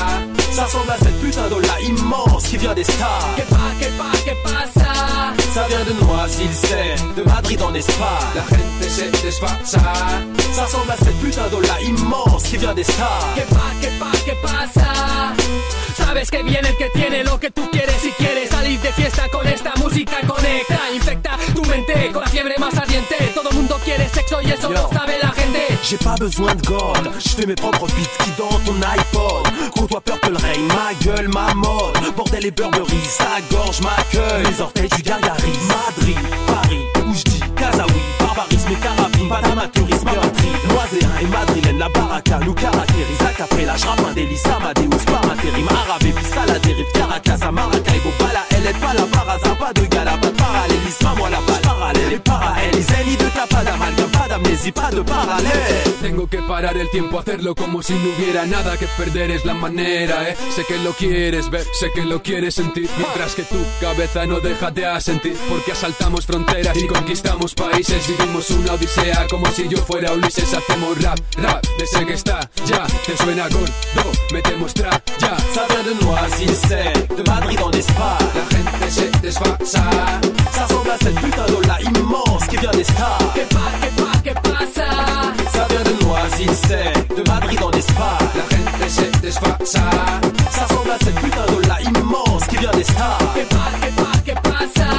Ça ressemble à cette putain d'Ola immense qui vient des stars. Que pa, que pa, que pasa? Ça vient de Noisy-le-Sec, de Madrid en Espagne. La gente se desfasa Ça ressemble à cette putain d'Ola immense qui vient des stars. Que pa, que pa, que pasa? Sabes que viene el que tiene lo que tú quieres si quieres salir de fiesta con esta música conecta, infecta tu mente con la fiebre más ardiente. Todo mundo quiere sexo y eso Yo. lo sabe la gente. J'ai pas besoin de God, je fais mes propres beats qui dans ton iPod. Côtoie Purple Rain, ma gueule, ma mode. Bordel et Burberry, sa gorge m'accueille. Les orteils du gargarise. Madrid, Paris, où je dis Kazaoui, barbarisme et carabine. Pas d'amateurisme à Madrid. Noiséen et madrilène, la baraka nous caractérise. A capella, je rappe un délice, Amadeus, par intérim. Arabe et puis ça la dérive. Caracas, à Maracaibo, pas la elle pas là par. Pas de gala, pas de parallélisme. À moi la balle, parallèle et parallèle. Les de t'as pas d'amalgame, d'amnésie. y pas de. Tengo que parar el tiempo, hacerlo como si no hubiera nada que perder, es la manera, eh. Sé que lo quieres ver, sé que lo quieres sentir, mientras que tu cabeza no deja de asentir, porque asaltamos fronteras y conquistamos países, vivimos una odisea como si yo fuera Ulises, hacemos rap, rap, de ese que está, ya, te suena gordo, metemos trap, ya. Ça vient de Noisy-le-Sec, de Madrid en Espagne. La gente se desfasa. Ça ressemble à cette putain d'ola immense qui vient des stars. Que pa, que pa, que pasa? Ça vient de Noisy-le-Sec, de Madrid en Espagne. La gente se desfasa. Ça ressemble à cette putain d'ola immense qui vient des stars. Que pa, que pa, que pasa?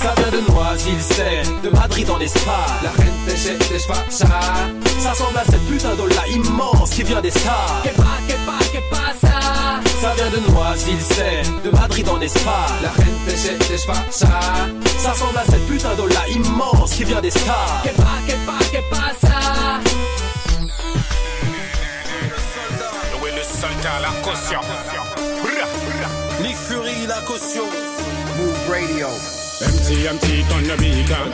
Ça vient de Noisy-le-Sec, de Madrid en Espagne. La gente se desfasa. Ça ressemble à cette putain d'ola immense qui vient des stars. Que pa, que pa, que pasa? Ça vient de Noisy-le-Sec, de Madrid en Espagne. La gente se desfasa. Ça ressemble à cette putain d'ola immense qui vient des stars. Que pa, que pa, que pasa? Loué le soldat, la caution? Nick Fury, la caution. Move Radio. MCMC ton the beacon.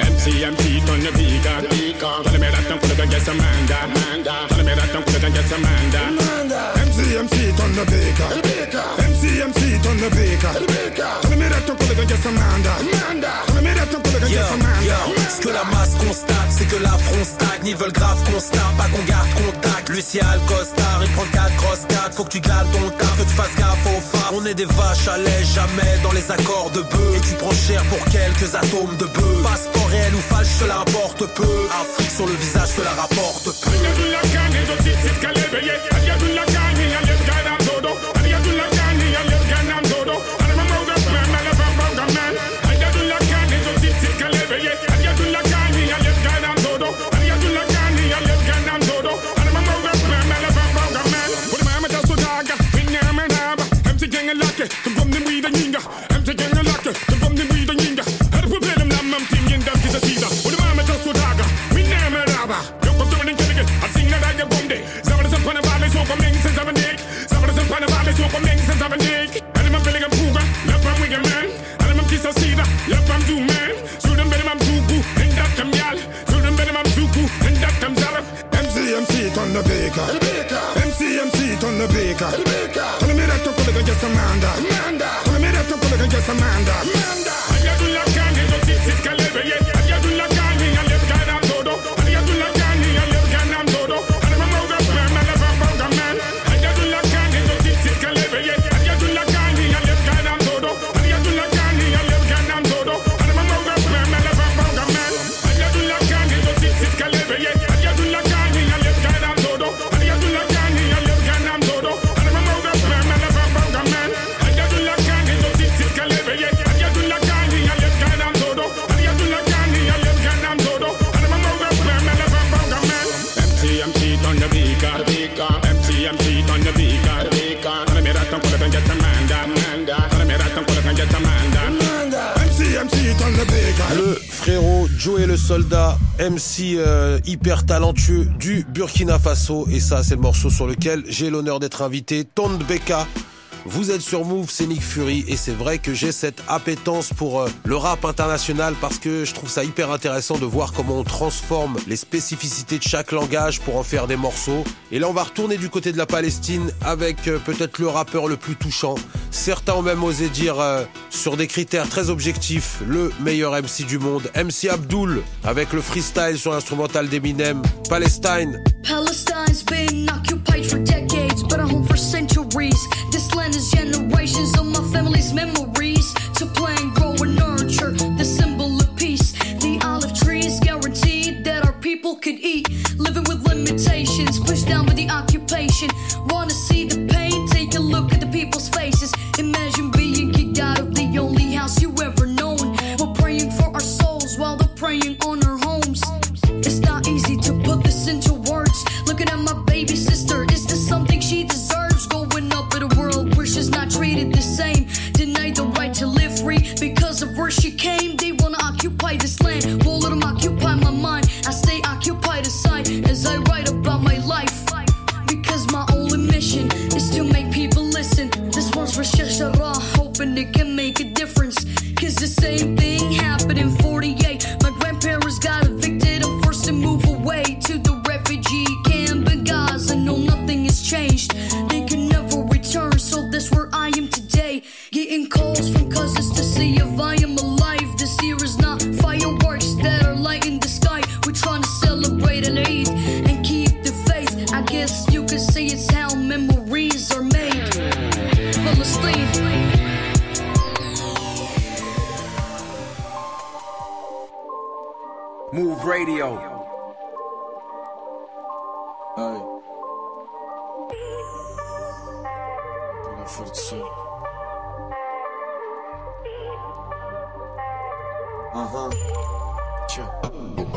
MCMC ton the beacon. Tell me that I'm gonna get some manda. Tell me that I'm gonna get some manda. MCMC ton the beacon. MCMC ton the beacon. Tell me that I'm gonna get some manda. Tell me that I'm gonna Yo, get some manda. yo, ce que la masse constate, c'est que la front stagne. Ils veulent grave constat, pas qu'on garde contact. Lucia le costard, il prend 4 grosses 4. Faut que tu gardes ton taf, que tu fasses gaffe au phare. On est des vaches à lait, jamais dans les accords de bœuf. Et tu prends cher pour quelques atomes de bœuf. Passeport réel ou falche, cela importe peu. Afrique sur le visage, cela rapporte peu. Burkina Faso. Et ça, c'est le morceau sur lequel j'ai l'honneur d'être invité. Tond Beka. Vous êtes sur Move, c'est Nick Fury et c'est vrai que j'ai cette appétence pour euh, le rap international parce que je trouve ça hyper intéressant de voir comment on transforme les spécificités de chaque langage pour en faire des morceaux. Et là on va retourner du côté de la Palestine avec euh, peut-être le rappeur le plus touchant. Certains ont même osé dire euh, sur des critères très objectifs le meilleur MC du monde, MC Abdul avec le freestyle sur l'instrumental d'Eminem, Palestine. Palestine's Is generations of my family's memories. for the. Uh huh.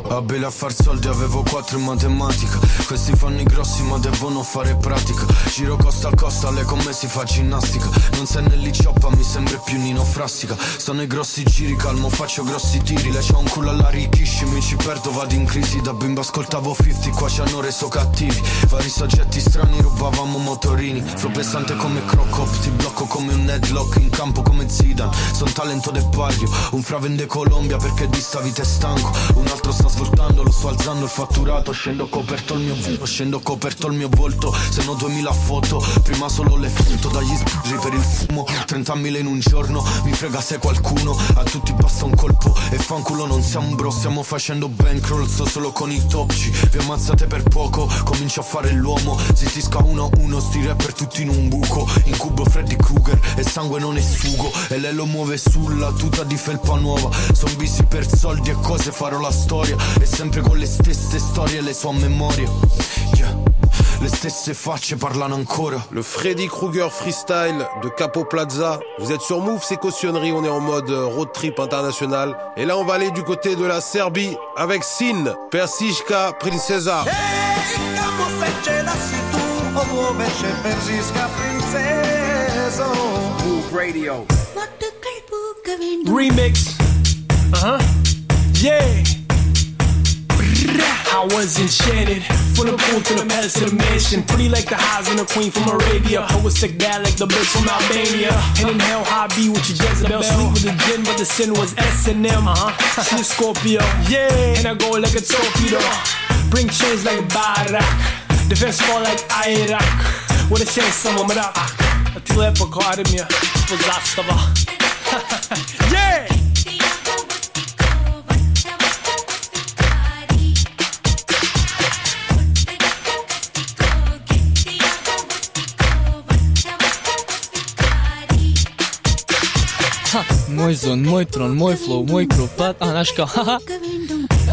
A far soldi avevo quattro in matematica. Questi fanno i grossi ma devono fare pratica. Giro costa a costa, lei con me si fa ginnastica. Non sei nell'iccioppa, mi sembra più Nino Frassica. Sto nei grossi giri, calmo, faccio grossi tiri. Lei c'ha un culo alla richisci, mi ci perdo, vado in crisi. Da bimbo ascoltavo 50, qua ci hanno reso cattivi. Vari soggetti strani, rubavamo motorini. Flow pesante come Crocop, ti blocco come un headlock In campo come Zidane, son talento del barrio Un fra vende Colombia perché di sta vita è stanco. Un altro sta svoltando, lo sto alzando il fatturato Scendo coperto il mio volto, scendo coperto il mio volto Se no 2000 foto, prima solo le foto Dagli sbirri per il fumo, 30.000 in un giorno Mi frega se qualcuno, a tutti basta un colpo E fanculo non siamo bro, stiamo facendo bankroll Sto solo con i topci, vi ammazzate per poco Comincio a fare l'uomo, zittisco a uno a uno Sti rapper tutti in un buco Incubo Freddy Krueger e sangue non è sugo E lei lo muove sulla tuta di felpa nuova Son busy per soldi e cose farò la storia E sempre con le stesse storie le so a memoria Yeah. Le stesse facce parlano ancora Le Freddy Krueger freestyle de Capo Plaza. Vous êtes sur Move, c'est cautionnerie, on est en mode euh, road trip international. Et là, on va aller du côté de la Serbie avec Sin, Persishka, Princesa. Se će da si tu Ovo veče perzijska princezo Move Radio. Remix. Uh huh. Yeah. I was enchanted. From the pool to the palace to the mansion. Pretty like the highs and the queen from Arabia. I was sick bad like the bitch from Albania. And in hell I be with your Jezebel. Sleep with the gin but the sin was S&M uh-huh. She a Scorpio. Yeah. And I go like a torpedo. Bring chains like Barak Defense fall like Iraq. With a chance samo mrak A ti lepo kvari mi je Ispod zastava Yeah moj zon, moj tron, moj flow, moj kropat, a znaš kao, haha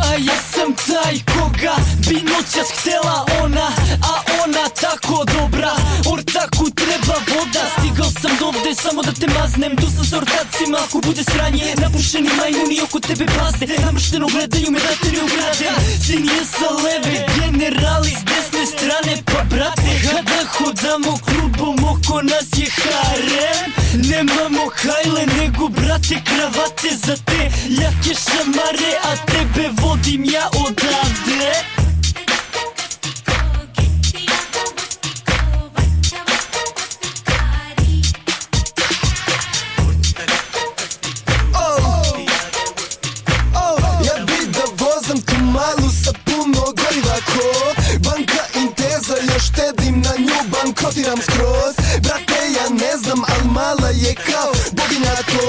A ja sam taj koga bi noćas htela ona A ona tako dobra. Ortaku treba voda Stigao sam dovde samo da te maznem. Tu sam s ortacima ako bude sranje Napušeni majmuni oko tebe paste Namršteno gledaju me da te ne ugrade Sin je sa leve, generali s desne двете стране па брате Хада ходамо клубом око нас е харем. Немамо хајле него брате кравате за те Ја шамаре а тебе водим ја одавде. Štedim na nju, bankrotiram skroz. Brate, ja ne znam, al mala je kao boginja to.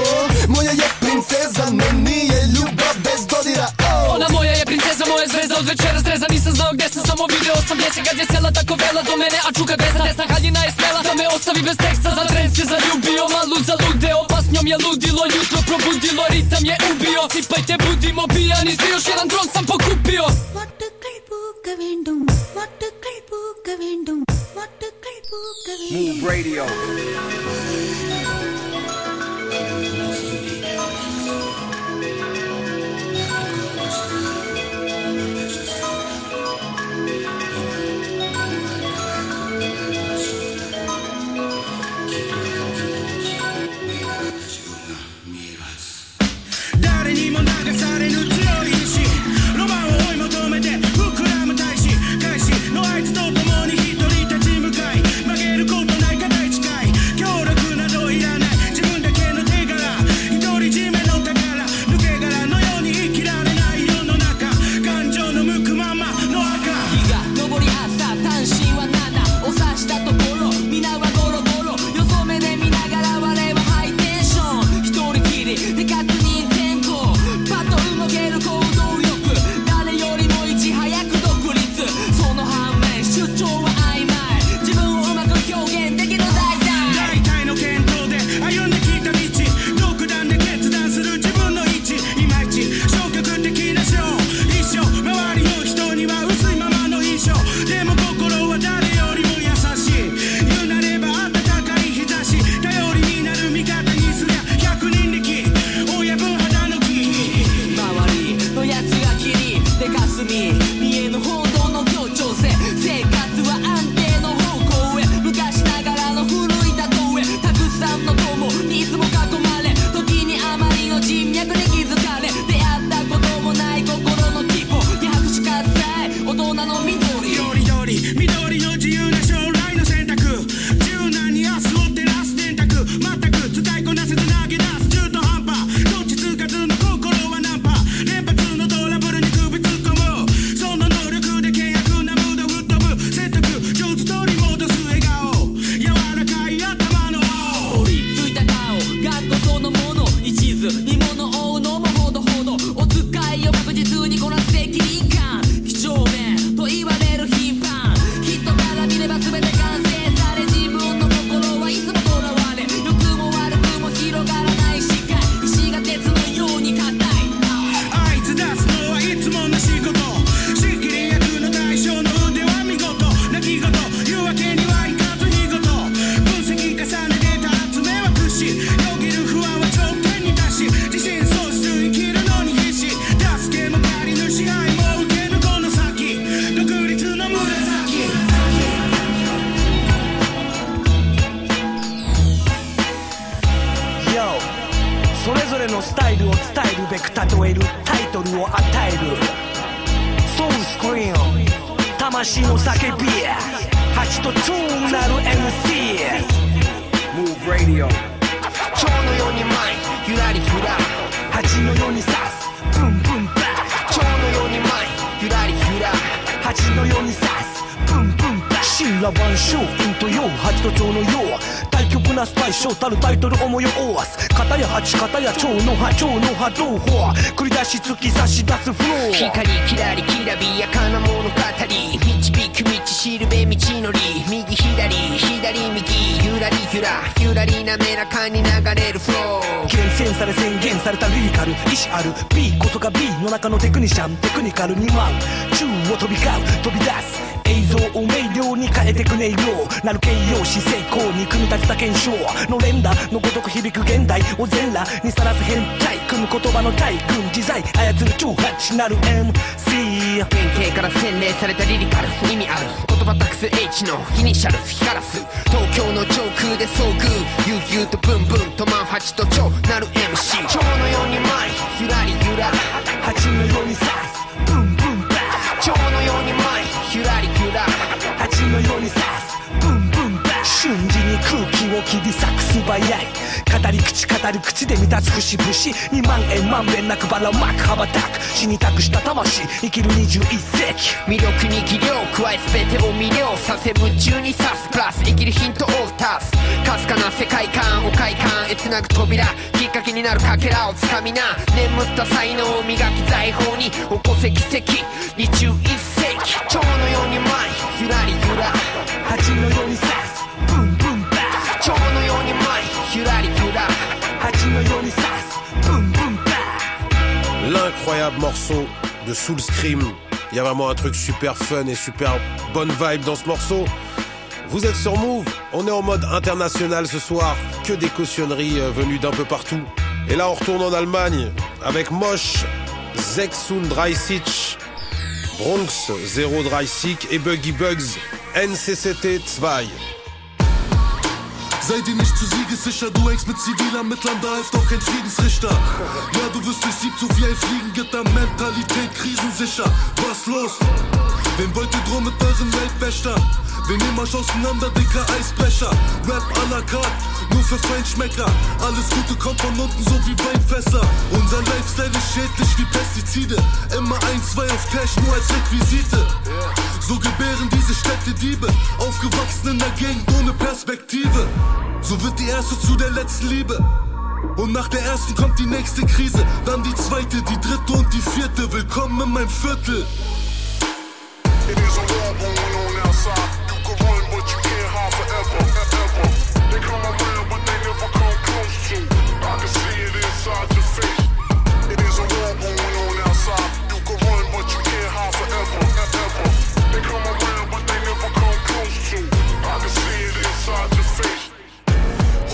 Moja je princeza, ne nije ljubav bez dodira oh. Ona moja je princeza, moja zvezda od večera streza. Nisam znao gdje sam, samo video sam gdje se kad je sela Tako vela do mene, a čuka desna. Desna haljina je smela, da me ostavi bez teksta. Za tren se zaljubio, malu zaludeo Pa s njom je ludilo, jutro probudilo Ritam je ubio, sipajte budimo pijani Svi još jedan dron sam pokupio பூக்க வேண்டும் மொட்டுக்கள் பூக்க வேண்டும் மொட்டுக்கள் பூக்க வேண்டும். を飛び交う飛び出す映像を明瞭に変えてく音色なる形容詞成功に組み立てた検証の連打のごとく響く現代を全裸にさらす変態組む言葉の大軍自在操る挑発なる MC 原型から洗練されたリリカル。意味ある。言葉たくす H のイニシャル光らす東京の上空で遭遇悠々とブンブンとマンハチと超なる MC 蝶のように舞いゆらりゆら蜂のように刺すキュラリキュラ蜂のように刺す。瞬時に空気を切り裂く素早い。語り口語る口で満たす節々。2万円まんべんなくばらまく羽ばたく。死に託した魂。生きる21世紀。魅力に技量加え全てを魅了させ夢中に刺す。プラス生きるヒントを足す。かすかな世界観を快感へつなぐ扉。きっかけになるかけらをつかみな。眠った才能を磨き財宝に。起こせ奇跡。21世紀。蝶のように舞い。ゆらりゆら。蜂のように刺ー L'incroyable morceau de Soul Scream. Il y a vraiment un truc super fun et super bonne vibe dans ce morceau. Vous êtes sur Move, on est en mode international ce soir, que des cautionneries euh, venues d'un peu partout. Et là on retourne en Allemagne avec Mosh, Zexun Dreisich, Bronx Zero Dreisig et Buggy Bugs, NCCT 2. Sei dir nicht zu siegessicher, du hängst mit Zivilermittlern, da hilft auch kein Friedensrichter. Ja, du wirst durch Sieb zu wie ein Fliegengitter, Mentalität krisensicher. Was los? Wen wollt ihr drum mit euren Weltwächtern? Wir nehmen euch auseinander, dicker Eisbrecher. Rap à la carte, nur für Feinschmecker. Alles Gute kommt von unten, so wie Weinfässer. Unser Lifestyle ist schädlich wie Pestizide. Immer ein, zwei auf Cash, nur als Requisite. So gebären diese Städte Diebe, aufgewachsen in der Gegend ohne Perspektive. So wird die erste zu der letzten Liebe. Und nach der ersten kommt die nächste Krise, dann die zweite, die dritte und die vierte. Willkommen in meinem Viertel. It is a war going on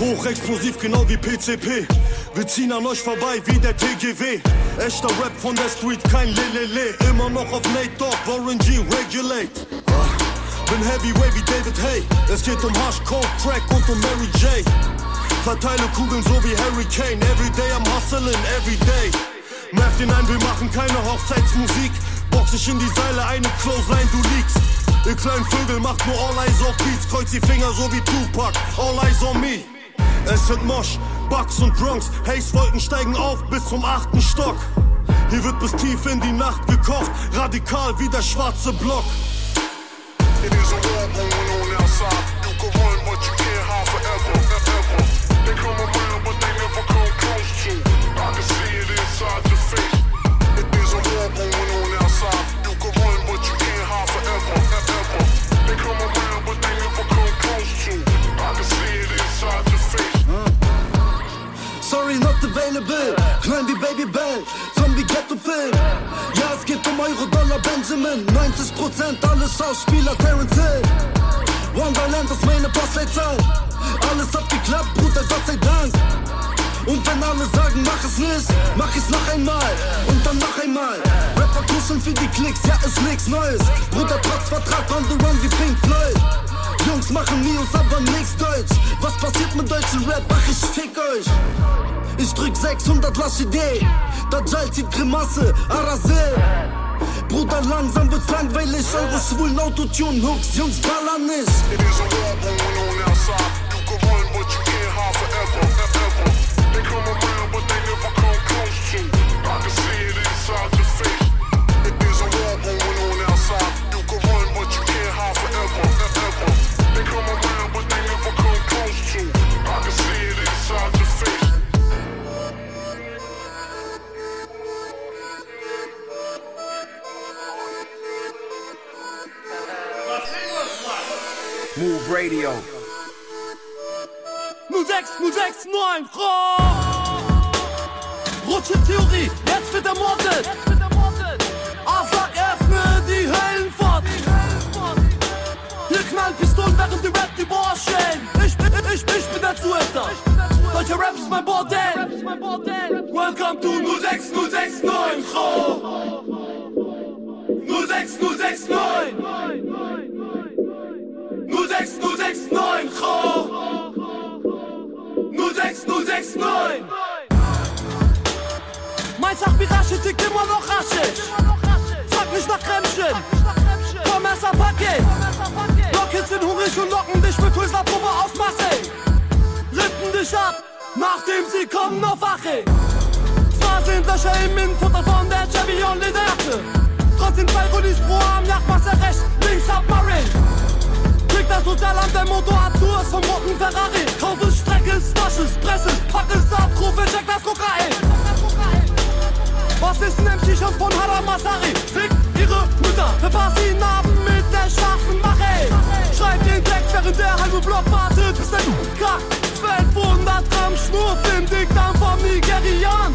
Hochexplosiv, genau wie PCP. Wir ziehen an euch vorbei wie der TGW. Echter Rap von der Street, kein Lelele. Immer noch auf Nate Dogg, Warren G, Regulate. Bin Heavyweight wie David Hay. Es geht um Hash, Coke, Crack und um Mary J. Verteile Kugeln so wie Harry Kane. Everyday I'm hustling, everyday. Merkt ihn ein, wir machen keine Hochzeitsmusik. Box ich in die Seile, eine Clothesline, du liegst. Ihr kleinen Vögel macht nur All Eyes auf Beats. Kreuz die Finger so wie Tupac. All Eyes on me. Es sind Mosch, Bugs und Bronx. Haze-Wolken steigen auf bis zum achten Stock. Hier wird bis tief in die Nacht gekocht. Radikal wie der schwarze Block. It is a war going on outside. You can run, but you can't hide forever, ever. They come around, but they never come close to. I can see it inside available. Klein wie Baby Bell, von wie Ghetto-Film. Ja, es geht um Euro, Dollar, Benjamin. 90% alles Schauspieler, Terence Hill. Wonderland ist meine Postleitzahl. Alles hat geklappt, Bruder, Gott sei Dank. Und wenn alle sagen, mach es nicht, mach es noch einmal und dann noch einmal. Rapper Hustlen für die Klicks, ja, ist nix Neues. Bruder, trotz Vertrag on the run wie Pink Floyd. Jungs machen News, aber nix Deutsch. Was passiert mit deutschen Rap? Ach, ich fick euch. Ich drück 600 Lasch Idee. Dajjal zieht Grimasse, Arasel. Bruder, langsam wird's langweilig. Eure schwulen Autotune-Hooks, Jungs, baller nicht. It is a war going on outside. You can run, but you can't hide forever, ever. They come around, but they never come close to. I can see it inside Radio. 06, 06, 9, Frau! Rutsche Theorie, jetzt wird ermordet! Afak, öffne die Höllenpforten! Hier knallen Pistolen, während die Rap die Bohr stellen! Ich, ich, ich, ich bin der Zuhälter! Deutscher Rap ist mein Bordell! Welcome to 06, 06, 9, Frau! 06, 06, 9! 06, 06, 9, Frau! 06, 06, 9! Mein Sachmirage tickt immer noch raschig. Frag nicht nach Kremschen. Komm erst am Paket. Rockets sind hungrig und locken dich mit Hülslerprobe aus Marseille. Rippen dich ab, nachdem sie kommen auf Wache. Zwar sind Löcher im Innenfutter von der Chevy und Lederjacke. Trotzdem zwei Rudis pro Arm, Jagdmasse rechts, links Submarine. Krieg das Sozialamt, der Motor hat Tours vom roten Ferrari. Kauf es, streck es, wasch es, press es, pack es ab, rufe, check das Kokain. Was ist ein MC schon von Haram Masari? Fick ihre Mütter, verpass die Narben mit der scharfen Mache. Schreib den Text, während der halbe Block wartet, bis der Kack 1200 Gramm Schnur im Dickdarm vom Nigerian.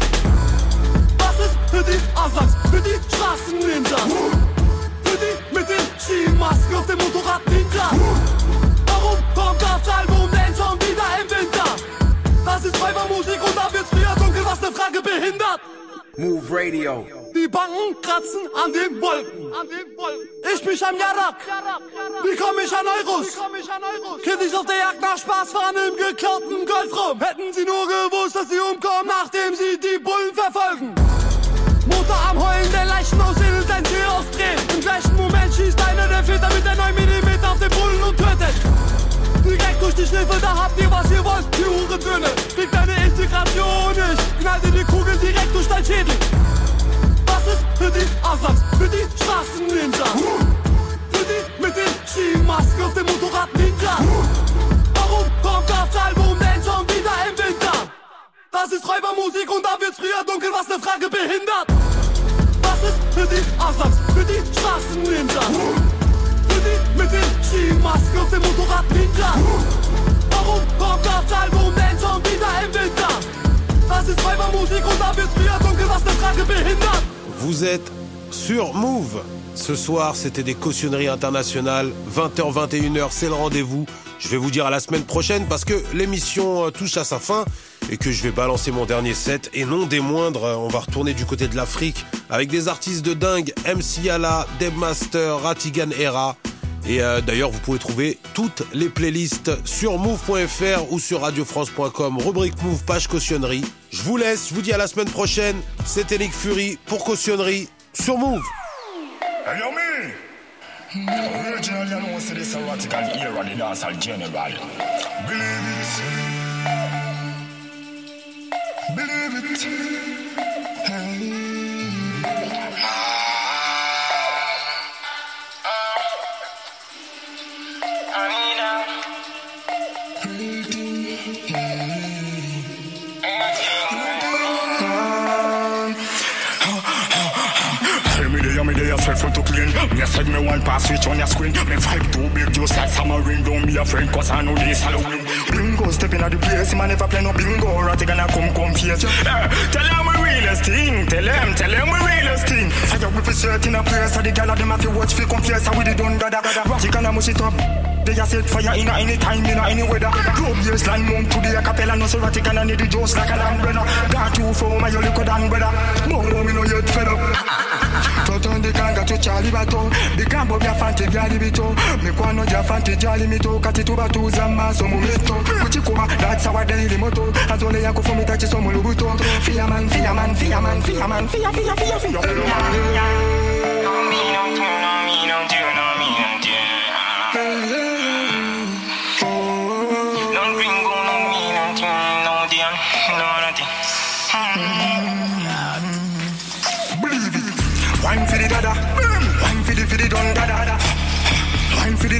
Was ist für die Aslangs, für die Straßen-Ninjas? Mit den Skimasken auf dem Motorrad Ninja. Warum kommt das Album denn schon wieder im Winter? Das ist Weibermusik und da wird's früher dunkel, was ne Frage behindert. Move Radio. Die Banken kratzen an den Wolken. Ich bin am Jarak. Wie komm ich an Euros? Kind auf der Jagd nach Spaß fahren im geklauten Golf rum. Hätten sie nur gewusst, dass sie umkommen, nachdem sie die Bullen verfolgen. Motor am Heulen, der Leichen aus Ill, dein Tür ausdrehen. Im gleichen Moment schießt einer der Väter mit der 9 mm auf den Bullen und tötet. Direkt durch die Schläfe, da habt ihr, was ihr wollt, die Hurensöhne. Kriegt deine Integration nicht. Knall dir die Kugel direkt durch dein Schädel. Was ist für die Aslangs, für die Straßen-Ninja? Für die mit den Skimasken auf dem Motorrad Ninja? Warum kommt das Album Vous êtes sur Move. Ce soir, c'était des cautionneries internationales. 20h, 21h, c'est le rendez-vous. Je vais vous dire à la semaine prochaine parce que l'émission euh, touche à sa fin et que je vais balancer mon dernier set. Et non des moindres, on va retourner du côté de l'Afrique avec des artistes de dingue. MC Yala, Debmaster, Ratigan Era. Et euh, d'ailleurs, vous pouvez trouver toutes les playlists sur move.fr ou sur radiofrance.com, rubrique Move, page cautionnerie. Je vous laisse, je vous dis à la semaine prochaine. C'était Nick Fury pour cautionnerie sur Move. General. Pass switch on your screen. Me vibe too big, just like submarine. Don't be afraid, cause I know this Halloween. Bingo, stepping out the place. Man never play no bingo. Ratty gonna come, come face. Eh, tell them we realest thing. Tell them, tell them we realest thing. Fire with a shirt in place. So the gal of them have to watch fi confess. How we the done, da da da. Ratty gonna mush it up. They a set fire in any time, in any weather. Globe years line mount to the acapella, no serratic and need the just like an umbrella. Got two for my liquor down, brother. No, we no yet fed up. to Charlie bato the bigambo byaffa nti byali bito mikwano gyaffa nti gyali mito kati tubatuuza mu maaso mu mito kukikuba datsawaddairi moto azoleya kufumita kiso mu lubuto fiyaman fiyaman fiyaman fiyaman fiyafiyafiyafiyo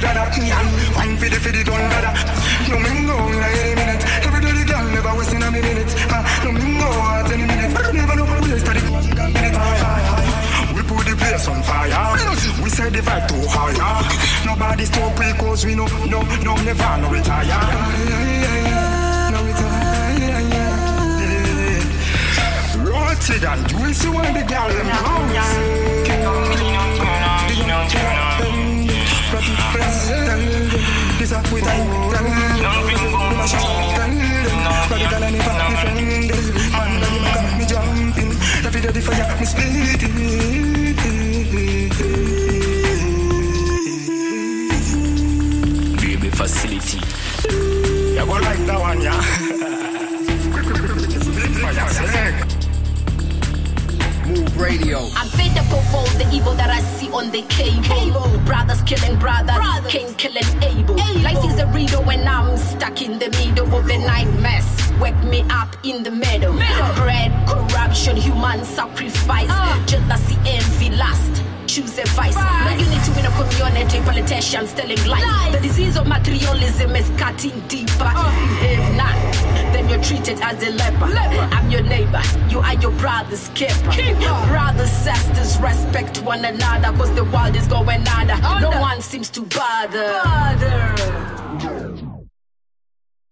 dada. Wine for the for the don dada No mingo in a any minute. Every day the girl never wasting a minute. No mingo at any minute. Never know we start the minute. Ah, ah, ah. We put the place on fire. We set the vibe too higher Nobody's too pre cause we know No, no, never no retire. No retire. Rotted and juicy when the girl them you Baby facility. You go like that one. Move radio. I'm fit to provoke the evil that I see on the cable. Brothers killing brothers, king killing Abel. Life is a riddle when I'm stuck in the middle of the night mess. Wake me up in the middle. Bread, corruption, human sacrifice, jealousy, envy, lust. Choose a vice. No unity in a community, politicians telling lies. The disease of materialism is cutting deeper. If you have not, you're treated as a leper. I'm your neighbor, you are your brother's keeper. Brothers, sisters, respect one another, cause the world is going under. No one seems to bother.